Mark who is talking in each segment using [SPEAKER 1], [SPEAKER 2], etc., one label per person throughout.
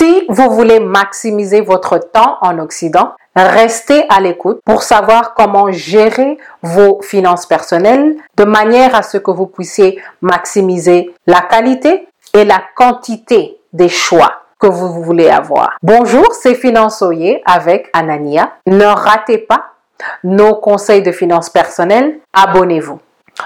[SPEAKER 1] Si vous voulez maximiser votre temps en Occident, restez à l'écoute pour savoir comment gérer vos finances personnelles de manière à ce que vous puissiez maximiser la qualité et la quantité des choix que vous voulez avoir. Bonjour, c'est Finançoyer avec Anania. Ne ratez pas nos conseils de finances personnelles. Abonnez-vous.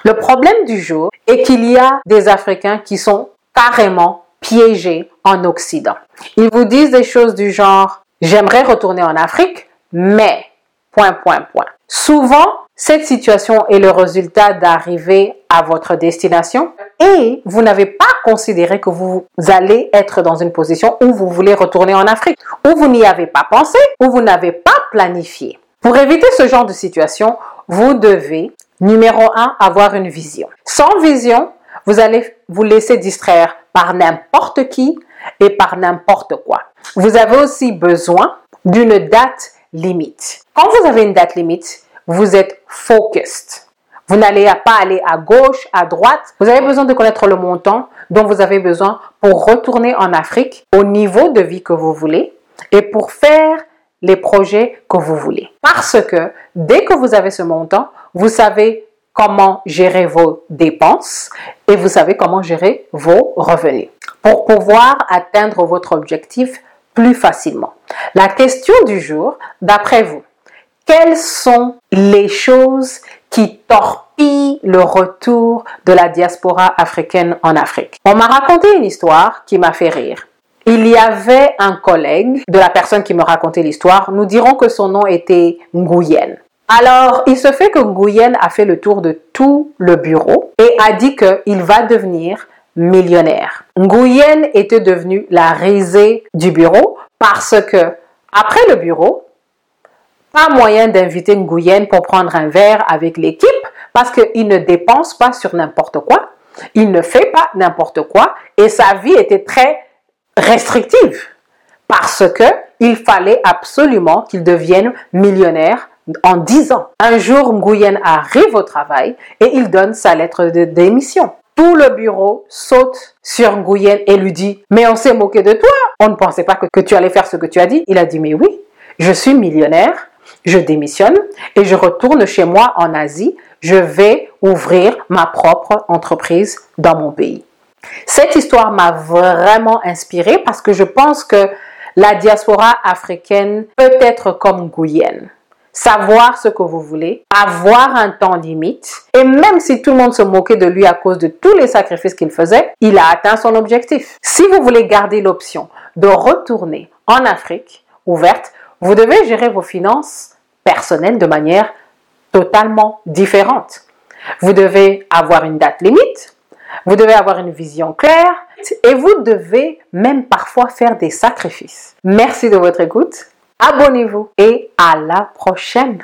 [SPEAKER 1] Le problème du jour est qu'il y a des Africains qui sont carrément piégés en Occident. Ils vous disent des choses du genre j'aimerais retourner en Afrique, mais point point point. Souvent, cette situation est le résultat d'arriver à votre destination et vous n'avez pas considéré que vous allez être dans une position où vous voulez retourner en Afrique, où vous n'y avez pas pensé, où vous n'avez pas planifié. Pour éviter ce genre de situation, vous devez, numéro un, avoir une vision. Sans vision, vous allez vous laisser distraire par n'importe qui et par n'importe quoi. Vous avez aussi besoin d'une date limite. Quand vous avez une date limite, vous êtes focused. Vous n'allez pas aller à gauche, à droite. Vous avez besoin de connaître le montant dont vous avez besoin pour retourner en Afrique au niveau de vie que vous voulez et pour faire les projets que vous voulez. Parce que dès que vous avez ce montant, vous savez comment gérer vos dépenses et vous savez comment gérer vos revenus pour pouvoir atteindre votre objectif plus facilement. La question du jour, d'après vous, quelles sont les choses qui torpillent le retour de la diaspora africaine en Afrique? On m'a raconté une histoire qui m'a fait rire. Il y avait un collègue de la personne qui me racontait l'histoire. Nous dirons que son nom était Nguyen. Alors, il se fait que Nguyen a fait le tour de tout le bureau et a dit qu'il va devenir millionnaire. Nguyen était devenu la risée du bureau parce que, après le bureau, pas moyen d'inviter Nguyen pour prendre un verre avec l'équipe parce qu'il ne dépense pas sur n'importe quoi, il ne fait pas n'importe quoi et sa vie était très restrictive parce que il fallait absolument qu'il devienne millionnaire en 10 ans. Un jour, Nguyen arrive au travail et il donne sa lettre de démission. Tout le bureau saute sur Nguyen et lui dit Mais on s'est moqué de toi. On ne pensait pas que, tu allais faire ce que tu as dit. Il a dit Mais oui, je suis millionnaire, je démissionne et je retourne chez moi en Asie. Je vais ouvrir ma propre entreprise dans mon pays. Cette histoire m'a vraiment inspirée parce que je pense que la diaspora africaine peut être comme Guyenne savoir ce que vous voulez, avoir un temps limite. Et même si tout le monde se moquait de lui à cause de tous les sacrifices qu'il faisait, il a atteint son objectif. Si vous voulez garder l'option de retourner en Afrique ouverte, vous devez gérer vos finances personnelles de manière totalement différente. Vous devez avoir une date limite, vous devez avoir une vision claire et vous devez même parfois faire des sacrifices. Merci de votre écoute abonnez-vous et à la prochaine.